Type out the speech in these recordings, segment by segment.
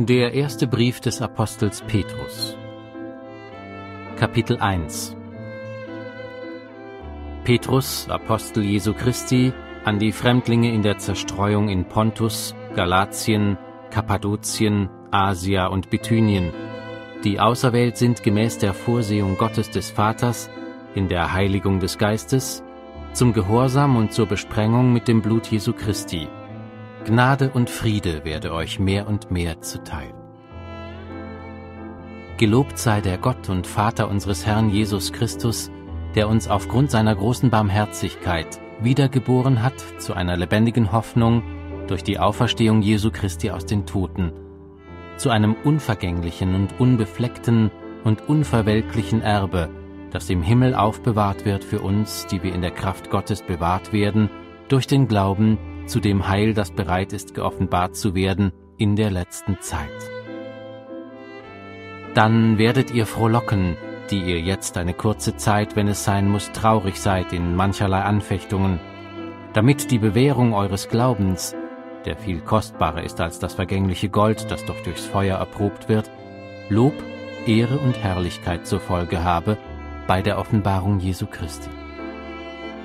Der erste Brief des Apostels Petrus Kapitel 1 Petrus, Apostel Jesu Christi, an die Fremdlinge in der Zerstreuung in Pontus, Galatien, Kappadokien, Asia und Bithynien, die auserwählt sind gemäß der Vorsehung Gottes des Vaters, in der Heiligung des Geistes, zum Gehorsam und zur Besprengung mit dem Blut Jesu Christi. Gnade und Friede werde euch mehr und mehr zuteil. Gelobt sei der Gott und Vater unseres Herrn Jesus Christus, der uns aufgrund seiner großen Barmherzigkeit wiedergeboren hat zu einer lebendigen Hoffnung durch die Auferstehung Jesu Christi aus den Toten, zu einem unvergänglichen und unbefleckten und unverwelklichen Erbe, das im Himmel aufbewahrt wird für uns, die wir in der Kraft Gottes bewahrt werden, durch den Glauben zu dem Heil, das bereit ist, geoffenbart zu werden in der letzten Zeit. Dann werdet ihr frohlocken, die ihr jetzt eine kurze Zeit, wenn es sein muss, traurig seid in mancherlei Anfechtungen, damit die Bewährung eures Glaubens, der viel kostbarer ist als das vergängliche Gold, das doch durchs Feuer erprobt wird, Lob, Ehre und Herrlichkeit zur Folge habe bei der Offenbarung Jesu Christi.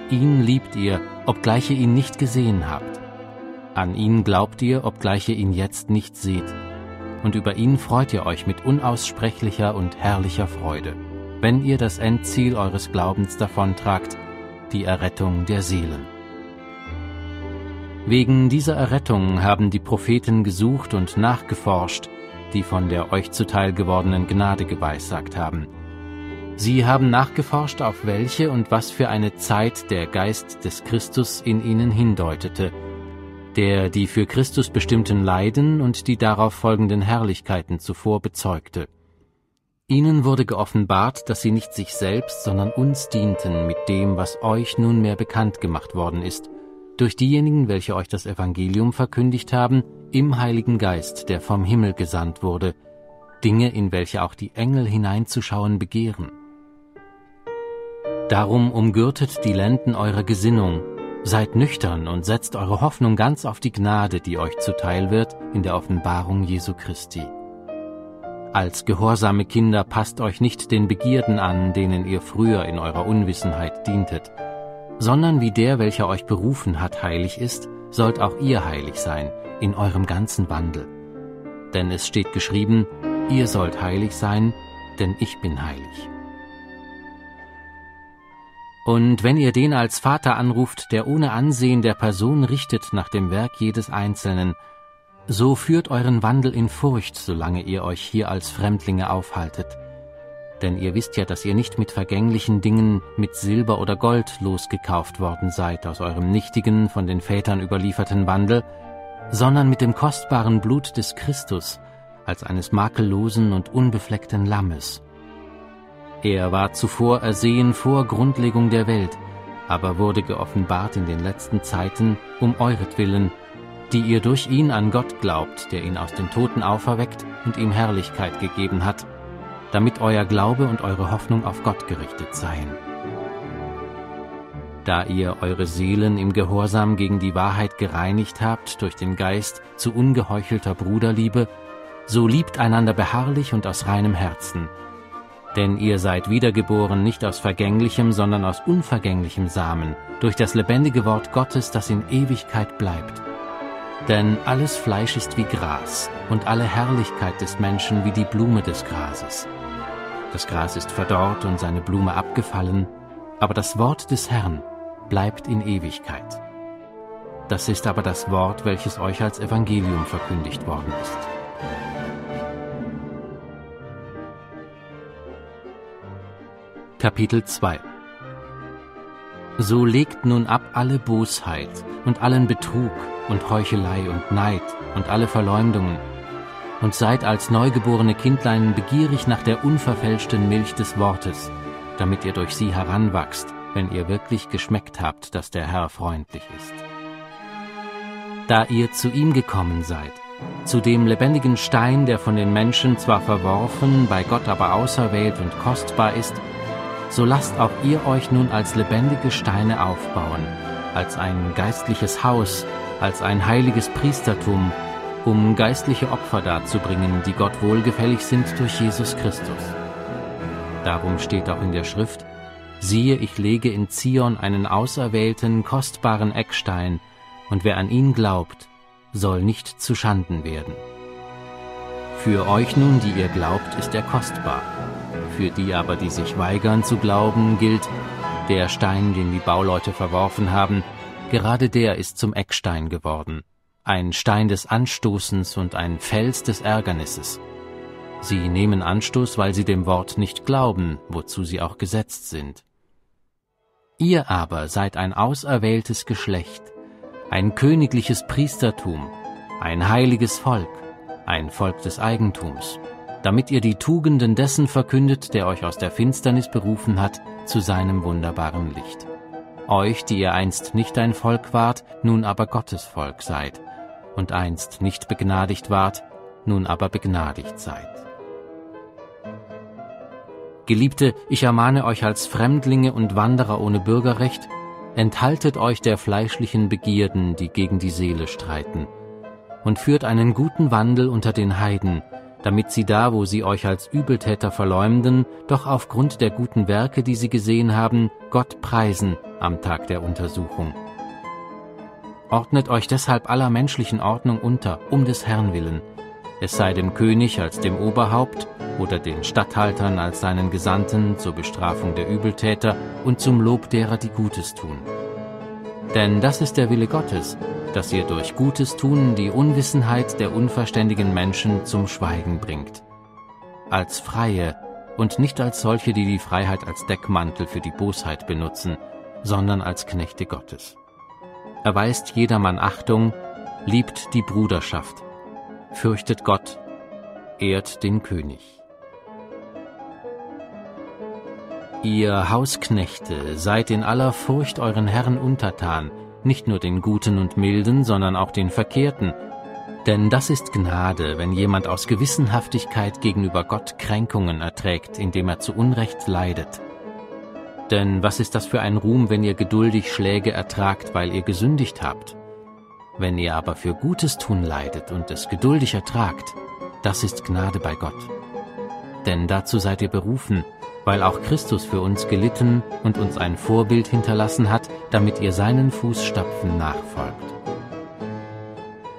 Ihn liebt ihr, obgleich ihr ihn nicht gesehen habt. An ihn glaubt ihr, obgleich ihr ihn jetzt nicht seht. Und über ihn freut ihr euch mit unaussprechlicher und herrlicher Freude, wenn ihr das Endziel eures Glaubens davontragt, die Errettung der Seelen. Wegen dieser Errettung haben die Propheten gesucht und nachgeforscht, die von der euch zuteil gewordenen Gnade geweissagt haben. Sie haben nachgeforscht, auf welche und was für eine Zeit der Geist des Christus in ihnen hindeutete, der die für Christus bestimmten Leiden und die darauf folgenden Herrlichkeiten zuvor bezeugte. Ihnen wurde geoffenbart, dass sie nicht sich selbst, sondern uns dienten mit dem, was euch nunmehr bekannt gemacht worden ist, durch diejenigen, welche euch das Evangelium verkündigt haben, im Heiligen Geist, der vom Himmel gesandt wurde, Dinge, in welche auch die Engel hineinzuschauen begehren. Darum umgürtet die Lenden eurer Gesinnung, seid nüchtern und setzt eure Hoffnung ganz auf die Gnade, die euch zuteil wird in der Offenbarung Jesu Christi. Als gehorsame Kinder passt euch nicht den Begierden an, denen ihr früher in eurer Unwissenheit dientet, sondern wie der, welcher euch berufen hat, heilig ist, sollt auch ihr heilig sein, in eurem ganzen Wandel. Denn es steht geschrieben, ihr sollt heilig sein, denn ich bin heilig. Und wenn ihr den als Vater anruft, der ohne Ansehen der Person richtet nach dem Werk jedes Einzelnen, so führt euren Wandel in Furcht, solange ihr euch hier als Fremdlinge aufhaltet, denn ihr wisst ja, dass ihr nicht mit vergänglichen Dingen, mit Silber oder Gold losgekauft worden seid aus eurem nichtigen, von den Vätern überlieferten Wandel, sondern mit dem kostbaren Blut des Christus, als eines makellosen und unbefleckten Lammes. Er war zuvor ersehen vor Grundlegung der Welt, aber wurde geoffenbart in den letzten Zeiten um euretwillen, die ihr durch ihn an Gott glaubt, der ihn aus den Toten auferweckt und ihm Herrlichkeit gegeben hat, damit euer Glaube und eure Hoffnung auf Gott gerichtet seien. Da ihr eure Seelen im Gehorsam gegen die Wahrheit gereinigt habt durch den Geist zu ungeheuchelter Bruderliebe, so liebt einander beharrlich und aus reinem Herzen. Denn ihr seid wiedergeboren nicht aus vergänglichem, sondern aus unvergänglichem Samen, durch das lebendige Wort Gottes, das in Ewigkeit bleibt. Denn alles Fleisch ist wie Gras, und alle Herrlichkeit des Menschen wie die Blume des Grases. Das Gras ist verdorrt und seine Blume abgefallen, aber das Wort des Herrn bleibt in Ewigkeit. Das ist aber das Wort, welches euch als Evangelium verkündigt worden ist. Kapitel 2 So legt nun ab alle Bosheit und allen Betrug und Heuchelei und Neid und alle Verleumdungen und seid als neugeborene Kindlein begierig nach der unverfälschten Milch des Wortes, damit ihr durch sie heranwachst, wenn ihr wirklich geschmeckt habt, dass der Herr freundlich ist. Da ihr zu ihm gekommen seid, zu dem lebendigen Stein, der von den Menschen zwar verworfen, bei Gott aber auserwählt und kostbar ist, so lasst auch ihr euch nun als lebendige Steine aufbauen, als ein geistliches Haus, als ein heiliges Priestertum, um geistliche Opfer darzubringen, die Gott wohlgefällig sind durch Jesus Christus. Darum steht auch in der Schrift, siehe, ich lege in Zion einen auserwählten, kostbaren Eckstein, und wer an ihn glaubt, soll nicht zu Schanden werden. Für euch nun, die ihr glaubt, ist er kostbar. Für die aber, die sich weigern zu glauben, gilt, der Stein, den die Bauleute verworfen haben, gerade der ist zum Eckstein geworden, ein Stein des Anstoßens und ein Fels des Ärgernisses. Sie nehmen Anstoß, weil sie dem Wort nicht glauben, wozu sie auch gesetzt sind. Ihr aber seid ein auserwähltes Geschlecht, ein königliches Priestertum, ein heiliges Volk, ein Volk des Eigentums, damit ihr die Tugenden dessen verkündet, der euch aus der Finsternis berufen hat, zu seinem wunderbaren Licht. Euch, die ihr einst nicht ein Volk wart, nun aber Gottes Volk seid, und einst nicht begnadigt wart, nun aber begnadigt seid. Geliebte, ich ermahne euch als Fremdlinge und Wanderer ohne Bürgerrecht, enthaltet euch der fleischlichen Begierden, die gegen die Seele streiten, und führt einen guten Wandel unter den Heiden, damit sie da, wo sie euch als Übeltäter verleumden, doch aufgrund der guten Werke, die sie gesehen haben, Gott preisen am Tag der Untersuchung. Ordnet euch deshalb aller menschlichen Ordnung unter, um des Herrn willen, es sei dem König als dem Oberhaupt oder den Statthaltern als seinen Gesandten zur Bestrafung der Übeltäter und zum Lob derer, die Gutes tun. Denn das ist der Wille Gottes, dass ihr durch Gutes tun die Unwissenheit der unverständigen Menschen zum Schweigen bringt. Als Freie und nicht als solche, die die Freiheit als Deckmantel für die Bosheit benutzen, sondern als Knechte Gottes. Erweist jedermann Achtung, liebt die Bruderschaft, fürchtet Gott, ehrt den König. Ihr Hausknechte, seid in aller Furcht euren Herren untertan, nicht nur den Guten und Milden, sondern auch den Verkehrten. Denn das ist Gnade, wenn jemand aus Gewissenhaftigkeit gegenüber Gott Kränkungen erträgt, indem er zu Unrecht leidet. Denn was ist das für ein Ruhm, wenn ihr geduldig Schläge ertragt, weil ihr gesündigt habt? Wenn ihr aber für Gutes tun leidet und es geduldig ertragt, das ist Gnade bei Gott. Denn dazu seid ihr berufen, weil auch Christus für uns gelitten und uns ein Vorbild hinterlassen hat, damit ihr seinen Fußstapfen nachfolgt.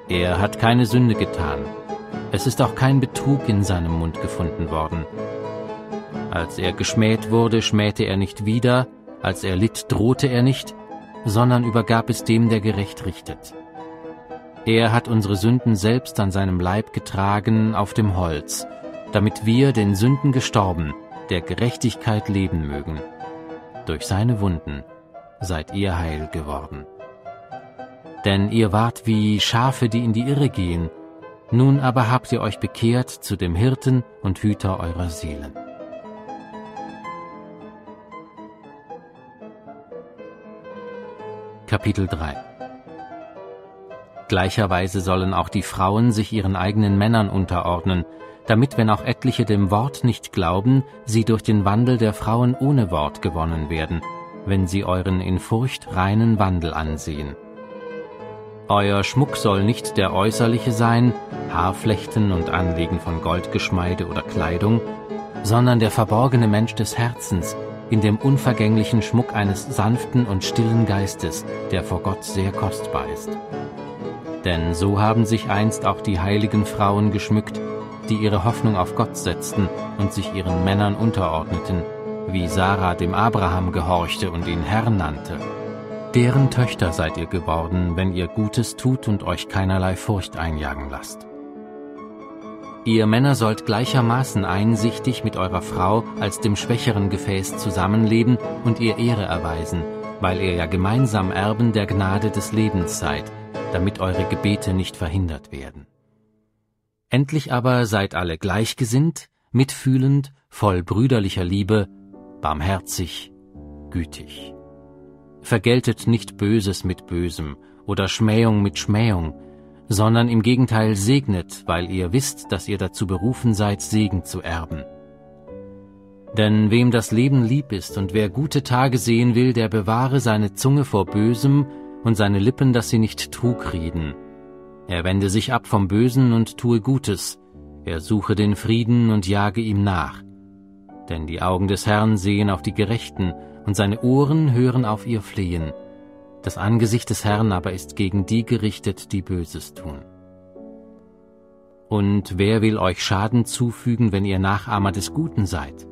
Er hat keine Sünde getan, es ist auch kein Betrug in seinem Mund gefunden worden. Als er geschmäht wurde, schmähte er nicht wieder, als er litt, drohte er nicht, sondern übergab es dem, der gerecht richtet. Er hat unsere Sünden selbst an seinem Leib getragen auf dem Holz, damit wir, den Sünden gestorben, der Gerechtigkeit leben mögen. Durch seine Wunden seid ihr heil geworden. Denn ihr wart wie Schafe, die in die Irre gehen, nun aber habt ihr euch bekehrt zu dem Hirten und Hüter eurer Seelen. Kapitel 3 Gleicherweise sollen auch die Frauen sich ihren eigenen Männern unterordnen, damit, wenn auch etliche dem Wort nicht glauben, sie durch den Wandel der Frauen ohne Wort gewonnen werden, wenn sie euren in Furcht reinen Wandel ansehen. Euer Schmuck soll nicht der äußerliche sein, Haarflechten und Anlegen von Goldgeschmeide oder Kleidung, sondern der verborgene Mensch des Herzens, in dem unvergänglichen Schmuck eines sanften und stillen Geistes, der vor Gott sehr kostbar ist. Denn so haben sich einst auch die heiligen Frauen geschmückt, die ihre Hoffnung auf Gott setzten und sich ihren Männern unterordneten, wie Sarah dem Abraham gehorchte und ihn Herr nannte. Deren Töchter seid ihr geworden, wenn ihr Gutes tut und euch keinerlei Furcht einjagen lasst. Ihr Männer sollt gleichermaßen einsichtig mit eurer Frau als dem schwächeren Gefäß zusammenleben und ihr Ehre erweisen, weil ihr ja gemeinsam Erben der Gnade des Lebens seid, damit eure Gebete nicht verhindert werden. Endlich aber seid alle gleichgesinnt, mitfühlend, voll brüderlicher Liebe, barmherzig, gütig. Vergeltet nicht Böses mit Bösem oder Schmähung mit Schmähung, sondern im Gegenteil segnet, weil ihr wisst, dass ihr dazu berufen seid, Segen zu erben. Denn wem das Leben lieb ist und wer gute Tage sehen will, der bewahre seine Zunge vor Bösem und seine Lippen, dass sie nicht Trug reden. Er wende sich ab vom Bösen und tue Gutes, er suche den Frieden und jage ihm nach. Denn die Augen des Herrn sehen auf die Gerechten, und seine Ohren hören auf ihr Flehen. Das Angesicht des Herrn aber ist gegen die gerichtet, die Böses tun. Und wer will euch Schaden zufügen, wenn ihr Nachahmer des Guten seid?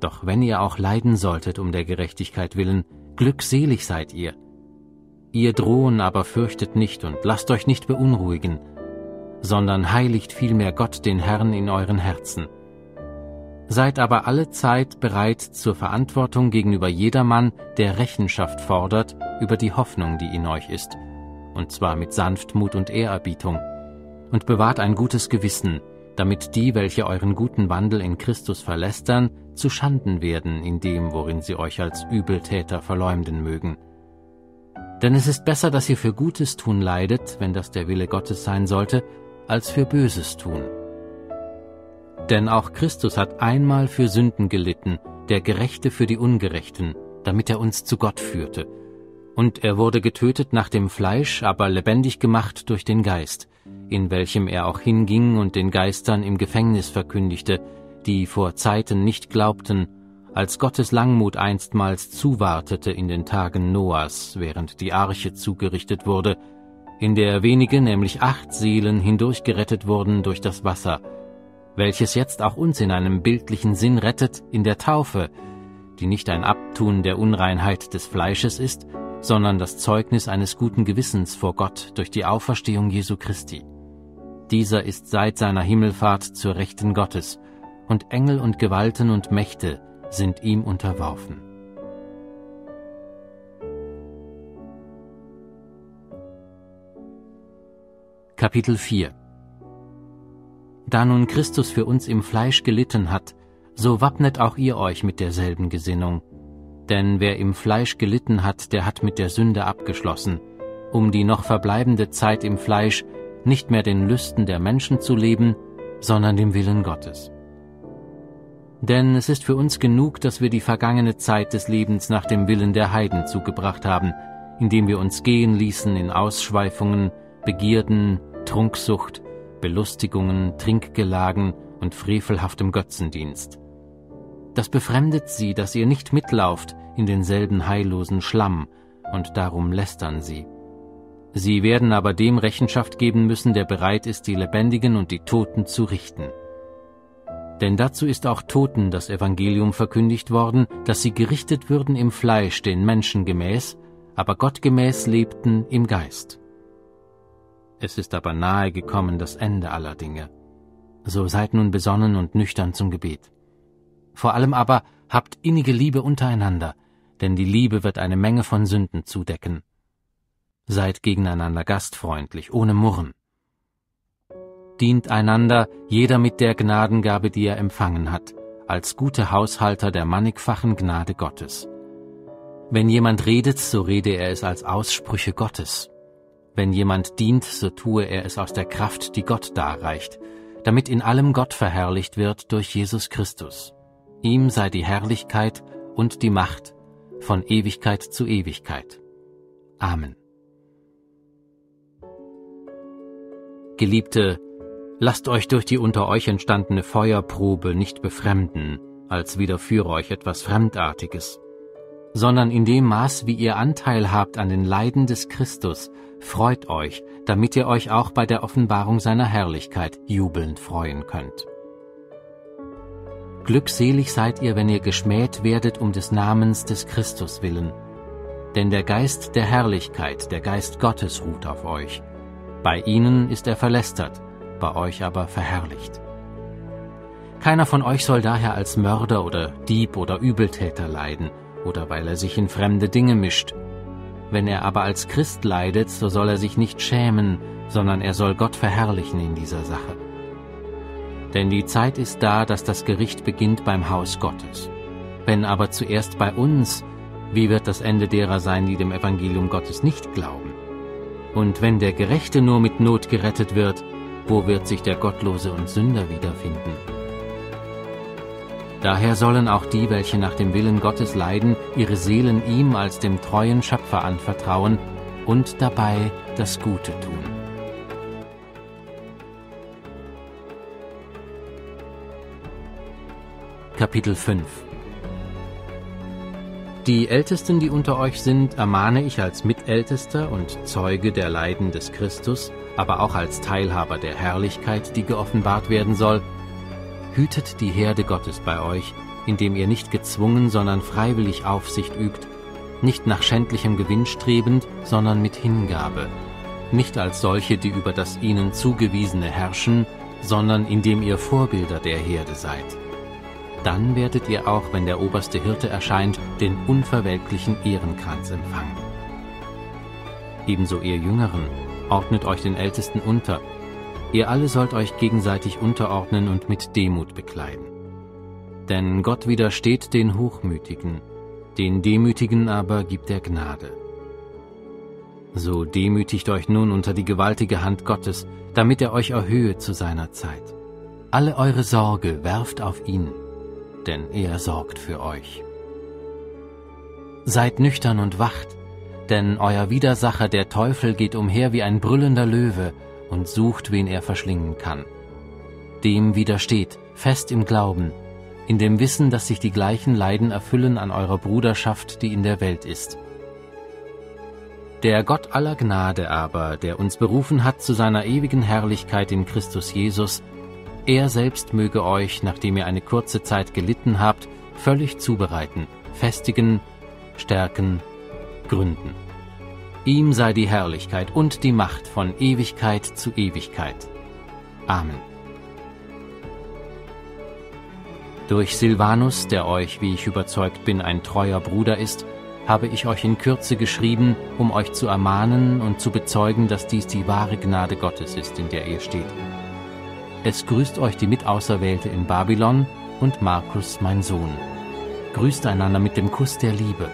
Doch wenn ihr auch leiden solltet um der Gerechtigkeit willen, glückselig seid ihr. Ihr drohen aber fürchtet nicht und lasst euch nicht beunruhigen, sondern heiligt vielmehr Gott den Herrn in euren Herzen. Seid aber alle Zeit bereit zur Verantwortung gegenüber jedermann, der Rechenschaft fordert über die Hoffnung, die in euch ist, und zwar mit Sanftmut und Ehrerbietung, und bewahrt ein gutes Gewissen, damit die, welche euren guten Wandel in Christus verlästern, zu Schanden werden in dem, worin sie euch als Übeltäter verleumden mögen. Denn es ist besser, dass ihr für Gutes tun leidet, wenn das der Wille Gottes sein sollte, als für Böses tun. Denn auch Christus hat einmal für Sünden gelitten, der Gerechte für die Ungerechten, damit er uns zu Gott führte. Und er wurde getötet nach dem Fleisch, aber lebendig gemacht durch den Geist, in welchem er auch hinging und den Geistern im Gefängnis verkündigte, die vor Zeiten nicht glaubten, als Gottes Langmut einstmals zuwartete in den Tagen Noahs, während die Arche zugerichtet wurde, in der wenige, nämlich acht Seelen hindurchgerettet wurden durch das Wasser, welches jetzt auch uns in einem bildlichen Sinn rettet in der Taufe, die nicht ein Abtun der Unreinheit des Fleisches ist, sondern das Zeugnis eines guten Gewissens vor Gott durch die Auferstehung Jesu Christi. Dieser ist seit seiner Himmelfahrt zur Rechten Gottes, und Engel und Gewalten und Mächte sind ihm unterworfen. Kapitel 4 Da nun Christus für uns im Fleisch gelitten hat, so wappnet auch ihr euch mit derselben Gesinnung. Denn wer im Fleisch gelitten hat, der hat mit der Sünde abgeschlossen, um die noch verbleibende Zeit im Fleisch nicht mehr den Lüsten der Menschen zu leben, sondern dem Willen Gottes. Denn es ist für uns genug, dass wir die vergangene Zeit des Lebens nach dem Willen der Heiden zugebracht haben, indem wir uns gehen ließen in Ausschweifungen, Begierden, Trunksucht, Belustigungen, Trinkgelagen und frevelhaftem Götzendienst. Das befremdet sie, dass ihr nicht mitlauft in denselben heillosen Schlamm, und darum lästern sie. Sie werden aber dem Rechenschaft geben müssen, der bereit ist, die Lebendigen und die Toten zu richten. Denn dazu ist auch Toten das Evangelium verkündigt worden, dass sie gerichtet würden im Fleisch den Menschen gemäß, aber Gott gemäß lebten im Geist. Es ist aber nahe gekommen das Ende aller Dinge. So seid nun besonnen und nüchtern zum Gebet. Vor allem aber habt innige Liebe untereinander, denn die Liebe wird eine Menge von Sünden zudecken. Seid gegeneinander gastfreundlich, ohne Murren. Dient einander, jeder mit der Gnadengabe, die er empfangen hat, als gute Haushalter der mannigfachen Gnade Gottes. Wenn jemand redet, so rede er es als Aussprüche Gottes. Wenn jemand dient, so tue er es aus der Kraft, die Gott darreicht, damit in allem Gott verherrlicht wird durch Jesus Christus. Ihm sei die Herrlichkeit und die Macht von Ewigkeit zu Ewigkeit. Amen. Geliebte, lasst euch durch die unter euch entstandene Feuerprobe nicht befremden, als widerführe euch etwas Fremdartiges, sondern in dem Maß, wie ihr Anteil habt an den Leiden des Christus, freut euch, damit ihr euch auch bei der Offenbarung seiner Herrlichkeit jubelnd freuen könnt. Glückselig seid ihr, wenn ihr geschmäht werdet um des Namens des Christus willen. Denn der Geist der Herrlichkeit, der Geist Gottes ruht auf euch. Bei ihnen ist er verlästert, bei euch aber verherrlicht. Keiner von euch soll daher als Mörder oder Dieb oder Übeltäter leiden, oder weil er sich in fremde Dinge mischt. Wenn er aber als Christ leidet, so soll er sich nicht schämen, sondern er soll Gott verherrlichen in dieser Sache. Denn die Zeit ist da, dass das Gericht beginnt beim Haus Gottes. Wenn aber zuerst bei uns, wie wird das Ende derer sein, die dem Evangelium Gottes nicht glauben? Und wenn der Gerechte nur mit Not gerettet wird, wo wird sich der Gottlose und Sünder wiederfinden? Daher sollen auch die, welche nach dem Willen Gottes leiden, ihre Seelen ihm als dem treuen Schöpfer anvertrauen und dabei das Gute tun. Kapitel 5 Die Ältesten, die unter euch sind, ermahne ich als Mitältester und Zeuge der Leiden des Christus, aber auch als Teilhaber der Herrlichkeit, die geoffenbart werden soll, hütet die Herde Gottes bei euch, indem ihr nicht gezwungen, sondern freiwillig Aufsicht übt, nicht nach schändlichem Gewinn strebend, sondern mit Hingabe, nicht als solche, die über das ihnen zugewiesene herrschen, sondern indem ihr Vorbilder der Herde seid dann werdet ihr auch, wenn der oberste Hirte erscheint, den unverwelklichen Ehrenkranz empfangen. Ebenso ihr Jüngeren, ordnet euch den Ältesten unter. Ihr alle sollt euch gegenseitig unterordnen und mit Demut bekleiden. Denn Gott widersteht den Hochmütigen, den Demütigen aber gibt er Gnade. So demütigt euch nun unter die gewaltige Hand Gottes, damit er euch erhöhe zu seiner Zeit. Alle eure Sorge werft auf ihn, denn er sorgt für euch. Seid nüchtern und wacht, denn euer Widersacher der Teufel geht umher wie ein brüllender Löwe und sucht, wen er verschlingen kann. Dem widersteht, fest im Glauben, in dem Wissen, dass sich die gleichen Leiden erfüllen an eurer Bruderschaft, die in der Welt ist. Der Gott aller Gnade aber, der uns berufen hat zu seiner ewigen Herrlichkeit in Christus Jesus, er selbst möge euch, nachdem ihr eine kurze Zeit gelitten habt, völlig zubereiten, festigen, stärken, gründen. Ihm sei die Herrlichkeit und die Macht von Ewigkeit zu Ewigkeit. Amen. Durch Silvanus, der euch, wie ich überzeugt bin, ein treuer Bruder ist, habe ich euch in Kürze geschrieben, um euch zu ermahnen und zu bezeugen, dass dies die wahre Gnade Gottes ist, in der ihr steht. Es grüßt euch die Mitauserwählte in Babylon und Markus, mein Sohn. Grüßt einander mit dem Kuss der Liebe.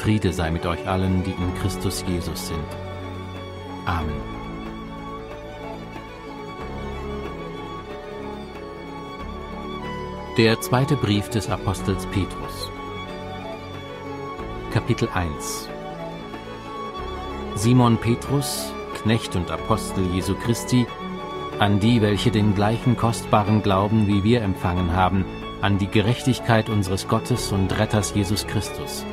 Friede sei mit euch allen, die in Christus Jesus sind. Amen. Der zweite Brief des Apostels Petrus. Kapitel 1 Simon Petrus, Knecht und Apostel Jesu Christi, an die, welche den gleichen kostbaren Glauben wie wir empfangen haben, an die Gerechtigkeit unseres Gottes und Retters Jesus Christus.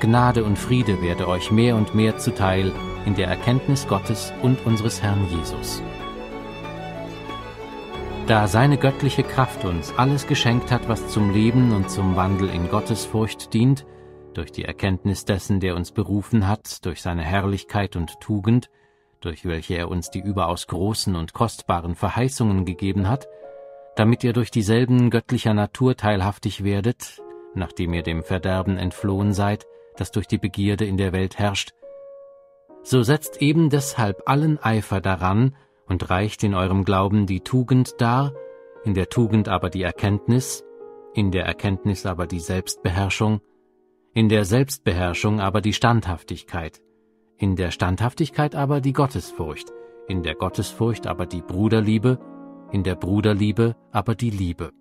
Gnade und Friede werde euch mehr und mehr zuteil in der Erkenntnis Gottes und unseres Herrn Jesus. Da seine göttliche Kraft uns alles geschenkt hat, was zum Leben und zum Wandel in Gottesfurcht dient, durch die Erkenntnis dessen, der uns berufen hat, durch seine Herrlichkeit und Tugend, durch welche er uns die überaus großen und kostbaren Verheißungen gegeben hat, damit ihr durch dieselben göttlicher Natur teilhaftig werdet, nachdem ihr dem Verderben entflohen seid, das durch die Begierde in der Welt herrscht, so setzt eben deshalb allen Eifer daran und reicht in eurem Glauben die Tugend dar, in der Tugend aber die Erkenntnis, in der Erkenntnis aber die Selbstbeherrschung, in der Selbstbeherrschung aber die Standhaftigkeit, in der Standhaftigkeit aber die Gottesfurcht, in der Gottesfurcht aber die Bruderliebe, in der Bruderliebe aber die Liebe.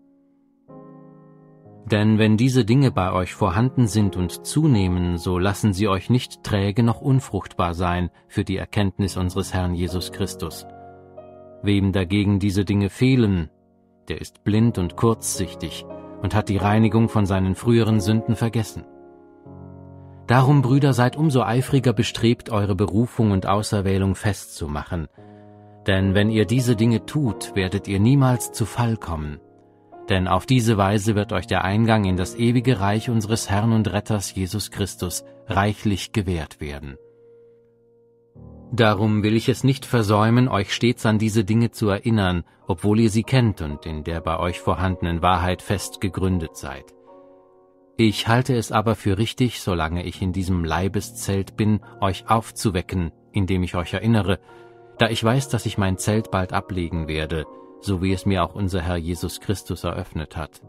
Denn wenn diese Dinge bei euch vorhanden sind und zunehmen, so lassen sie euch nicht träge noch unfruchtbar sein für die Erkenntnis unseres Herrn Jesus Christus. Wem dagegen diese Dinge fehlen, der ist blind und kurzsichtig und hat die Reinigung von seinen früheren Sünden vergessen. Darum, Brüder, seid umso eifriger bestrebt, eure Berufung und Auserwählung festzumachen. Denn wenn ihr diese Dinge tut, werdet ihr niemals zu Fall kommen. Denn auf diese Weise wird euch der Eingang in das ewige Reich unseres Herrn und Retters Jesus Christus reichlich gewährt werden. Darum will ich es nicht versäumen, euch stets an diese Dinge zu erinnern, obwohl ihr sie kennt und in der bei euch vorhandenen Wahrheit fest gegründet seid. Ich halte es aber für richtig, solange ich in diesem Leibeszelt bin, euch aufzuwecken, indem ich euch erinnere, da ich weiß, dass ich mein Zelt bald ablegen werde, so wie es mir auch unser Herr Jesus Christus eröffnet hat.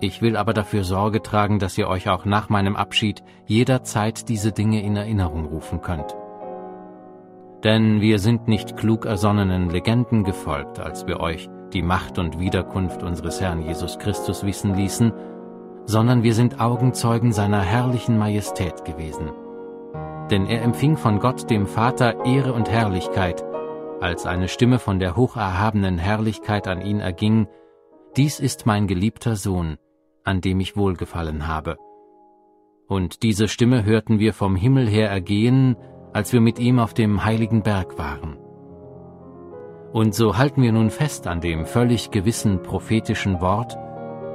Ich will aber dafür Sorge tragen, dass ihr euch auch nach meinem Abschied jederzeit diese Dinge in Erinnerung rufen könnt. Denn wir sind nicht klug ersonnenen Legenden gefolgt, als wir euch die Macht und Wiederkunft unseres Herrn Jesus Christus wissen ließen, sondern wir sind Augenzeugen seiner herrlichen Majestät gewesen. Denn er empfing von Gott dem Vater Ehre und Herrlichkeit, als eine Stimme von der hocherhabenen Herrlichkeit an ihn erging, Dies ist mein geliebter Sohn, an dem ich wohlgefallen habe. Und diese Stimme hörten wir vom Himmel her ergehen, als wir mit ihm auf dem heiligen Berg waren. Und so halten wir nun fest an dem völlig gewissen prophetischen Wort,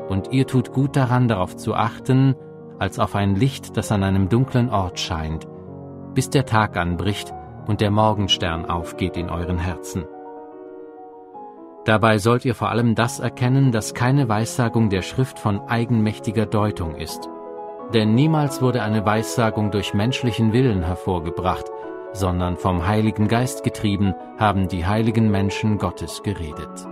und ihr tut gut daran, darauf zu achten, als auf ein Licht, das an einem dunklen Ort scheint, bis der Tag anbricht und der Morgenstern aufgeht in euren Herzen. Dabei sollt ihr vor allem das erkennen, dass keine Weissagung der Schrift von eigenmächtiger Deutung ist. Denn niemals wurde eine Weissagung durch menschlichen Willen hervorgebracht, sondern vom Heiligen Geist getrieben haben die heiligen Menschen Gottes geredet.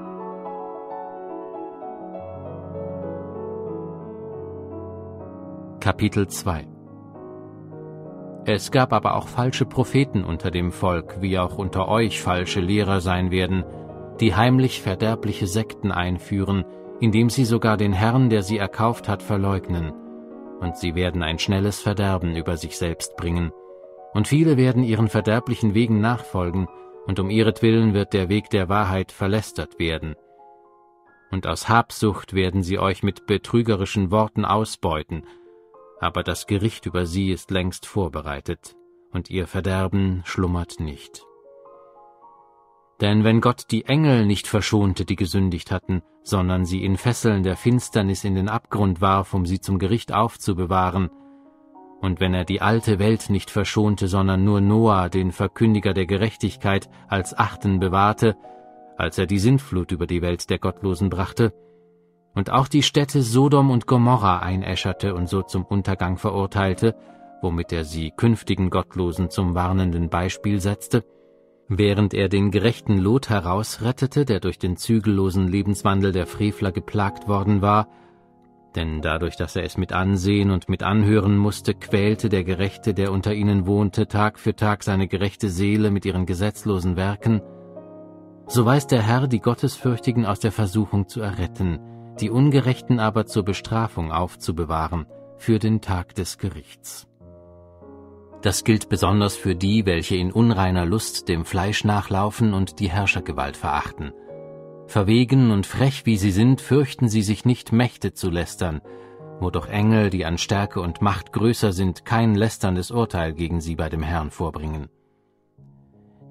Kapitel 2 Es gab aber auch falsche Propheten unter dem Volk, wie auch unter euch falsche Lehrer sein werden, die heimlich verderbliche Sekten einführen, indem sie sogar den Herrn, der sie erkauft hat, verleugnen. Und sie werden ein schnelles Verderben über sich selbst bringen. Und viele werden ihren verderblichen Wegen nachfolgen, und um ihretwillen wird der Weg der Wahrheit verlästert werden. Und aus Habsucht werden sie euch mit betrügerischen Worten ausbeuten, aber das Gericht über sie ist längst vorbereitet, und ihr Verderben schlummert nicht. Denn wenn Gott die Engel nicht verschonte, die gesündigt hatten, sondern sie in Fesseln der Finsternis in den Abgrund warf, um sie zum Gericht aufzubewahren, und wenn er die alte Welt nicht verschonte, sondern nur Noah, den Verkündiger der Gerechtigkeit, als Achten bewahrte, als er die Sintflut über die Welt der Gottlosen brachte, und auch die Städte Sodom und Gomorra einäscherte und so zum Untergang verurteilte, womit er sie künftigen Gottlosen zum warnenden Beispiel setzte, während er den gerechten Lot herausrettete, der durch den zügellosen Lebenswandel der Frevler geplagt worden war, denn dadurch, dass er es mit ansehen und mit anhören musste, quälte der Gerechte, der unter ihnen wohnte, Tag für Tag seine gerechte Seele mit ihren gesetzlosen Werken, so weiß der Herr die Gottesfürchtigen aus der Versuchung zu erretten, die Ungerechten aber zur Bestrafung aufzubewahren für den Tag des Gerichts. Das gilt besonders für die, welche in unreiner Lust dem Fleisch nachlaufen und die Herrschergewalt verachten. Verwegen und frech wie sie sind, fürchten sie sich nicht Mächte zu lästern, wo doch Engel, die an Stärke und Macht größer sind, kein lästerndes Urteil gegen sie bei dem Herrn vorbringen.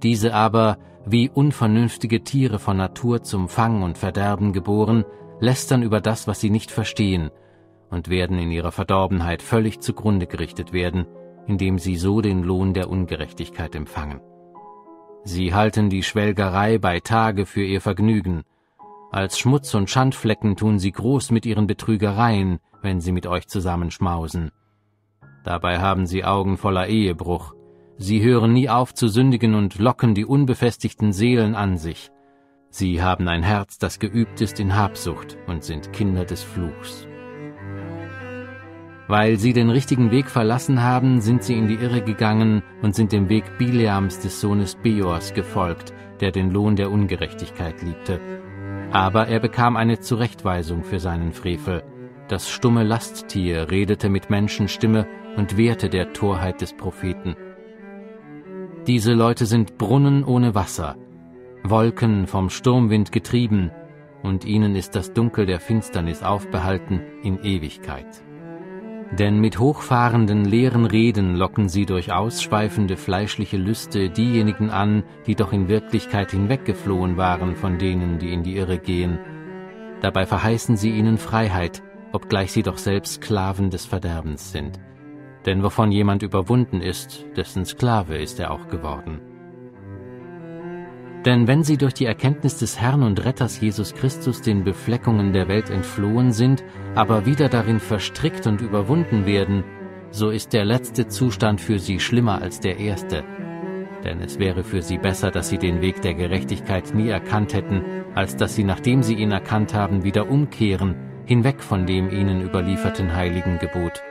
Diese aber, wie unvernünftige Tiere von Natur zum Fang und Verderben geboren, lästern über das, was sie nicht verstehen, und werden in ihrer Verdorbenheit völlig zugrunde gerichtet werden, indem sie so den Lohn der Ungerechtigkeit empfangen. Sie halten die Schwelgerei bei Tage für ihr Vergnügen. Als Schmutz und Schandflecken tun sie groß mit ihren Betrügereien, wenn sie mit euch zusammenschmausen. Dabei haben sie Augen voller Ehebruch. Sie hören nie auf zu sündigen und locken die unbefestigten Seelen an sich. Sie haben ein Herz, das geübt ist in Habsucht und sind Kinder des Fluchs. Weil sie den richtigen Weg verlassen haben, sind sie in die Irre gegangen und sind dem Weg Bileams des Sohnes Beors gefolgt, der den Lohn der Ungerechtigkeit liebte. Aber er bekam eine Zurechtweisung für seinen Frevel. Das stumme Lasttier redete mit Menschenstimme und wehrte der Torheit des Propheten. Diese Leute sind Brunnen ohne Wasser, Wolken vom Sturmwind getrieben, und ihnen ist das Dunkel der Finsternis aufbehalten in Ewigkeit. Denn mit hochfahrenden leeren Reden locken sie durch ausschweifende fleischliche Lüste diejenigen an, die doch in Wirklichkeit hinweggeflohen waren von denen, die in die Irre gehen. Dabei verheißen sie ihnen Freiheit, obgleich sie doch selbst Sklaven des Verderbens sind. Denn wovon jemand überwunden ist, dessen Sklave ist er auch geworden. Denn wenn sie durch die Erkenntnis des Herrn und Retters Jesus Christus den Befleckungen der Welt entflohen sind, aber wieder darin verstrickt und überwunden werden, so ist der letzte Zustand für sie schlimmer als der erste. Denn es wäre für sie besser, dass sie den Weg der Gerechtigkeit nie erkannt hätten, als dass sie, nachdem sie ihn erkannt haben, wieder umkehren, hinweg von dem ihnen überlieferten heiligen Gebot.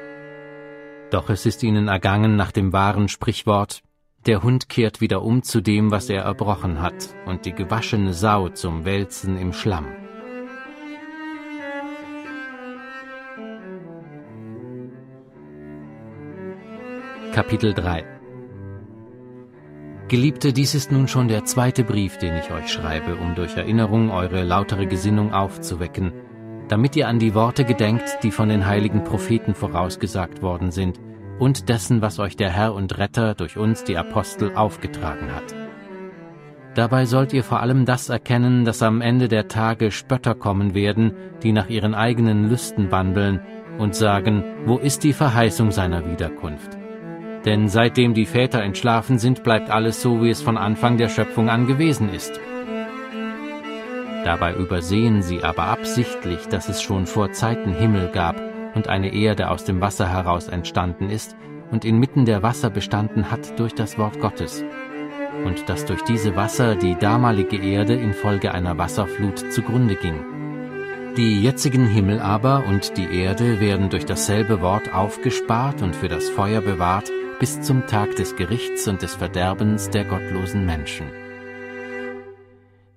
Doch es ist ihnen ergangen nach dem wahren Sprichwort, der Hund kehrt wieder um zu dem, was er erbrochen hat, und die gewaschene Sau zum Wälzen im Schlamm. Kapitel 3 Geliebte, dies ist nun schon der zweite Brief, den ich euch schreibe, um durch Erinnerung eure lautere Gesinnung aufzuwecken, damit ihr an die Worte gedenkt, die von den heiligen Propheten vorausgesagt worden sind, und dessen, was euch der Herr und Retter durch uns, die Apostel, aufgetragen hat. Dabei sollt ihr vor allem das erkennen, dass am Ende der Tage Spötter kommen werden, die nach ihren eigenen Lüsten wandeln und sagen, wo ist die Verheißung seiner Wiederkunft? Denn seitdem die Väter entschlafen sind, bleibt alles so, wie es von Anfang der Schöpfung an gewesen ist. Dabei übersehen sie aber absichtlich, dass es schon vor Zeiten Himmel gab und eine Erde aus dem Wasser heraus entstanden ist und inmitten der Wasser bestanden hat durch das Wort Gottes, und dass durch diese Wasser die damalige Erde infolge einer Wasserflut zugrunde ging. Die jetzigen Himmel aber und die Erde werden durch dasselbe Wort aufgespart und für das Feuer bewahrt bis zum Tag des Gerichts und des Verderbens der gottlosen Menschen.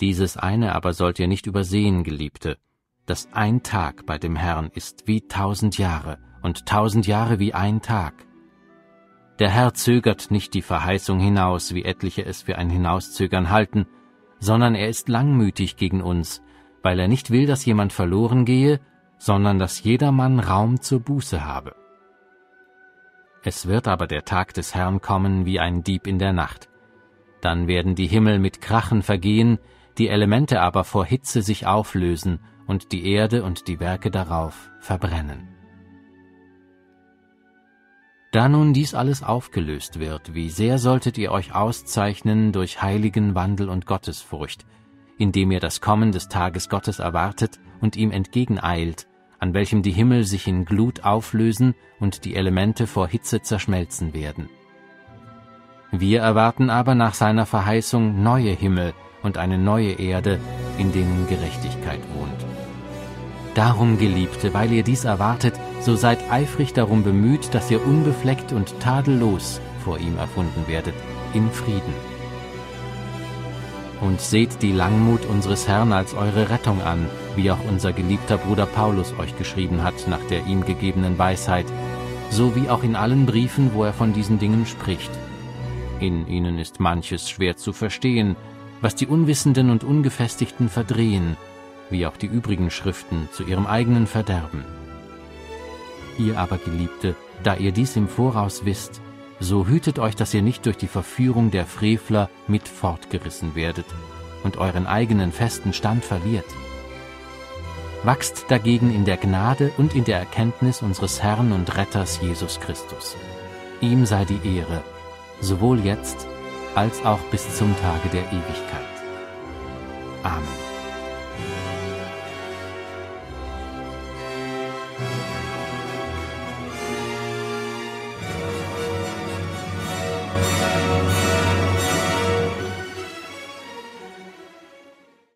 Dieses eine aber sollt ihr nicht übersehen, Geliebte, dass ein Tag bei dem Herrn ist wie tausend Jahre und tausend Jahre wie ein Tag. Der Herr zögert nicht die Verheißung hinaus, wie etliche es für ein Hinauszögern halten, sondern er ist langmütig gegen uns, weil er nicht will, dass jemand verloren gehe, sondern dass jedermann Raum zur Buße habe. Es wird aber der Tag des Herrn kommen wie ein Dieb in der Nacht. Dann werden die Himmel mit Krachen vergehen, die Elemente aber vor Hitze sich auflösen und die Erde und die Werke darauf verbrennen. Da nun dies alles aufgelöst wird, wie sehr solltet ihr euch auszeichnen durch heiligen Wandel und Gottesfurcht, indem ihr das Kommen des Tages Gottes erwartet und ihm entgegeneilt, an welchem die Himmel sich in Glut auflösen und die Elemente vor Hitze zerschmelzen werden. Wir erwarten aber nach seiner Verheißung neue Himmel und eine neue Erde, in denen Gerechtigkeit wohnt. Darum, Geliebte, weil ihr dies erwartet, so seid eifrig darum bemüht, dass ihr unbefleckt und tadellos vor ihm erfunden werdet, in Frieden. Und seht die Langmut unseres Herrn als eure Rettung an, wie auch unser geliebter Bruder Paulus euch geschrieben hat nach der ihm gegebenen Weisheit, so wie auch in allen Briefen, wo er von diesen Dingen spricht. In ihnen ist manches schwer zu verstehen, was die Unwissenden und Ungefestigten verdrehen, wie auch die übrigen Schriften zu ihrem eigenen Verderben. Ihr aber, Geliebte, da ihr dies im Voraus wisst, so hütet euch, dass ihr nicht durch die Verführung der Frevler mit fortgerissen werdet und euren eigenen festen Stand verliert. Wachst dagegen in der Gnade und in der Erkenntnis unseres Herrn und Retters Jesus Christus. Ihm sei die Ehre, sowohl jetzt als auch bis zum Tage der Ewigkeit. Amen.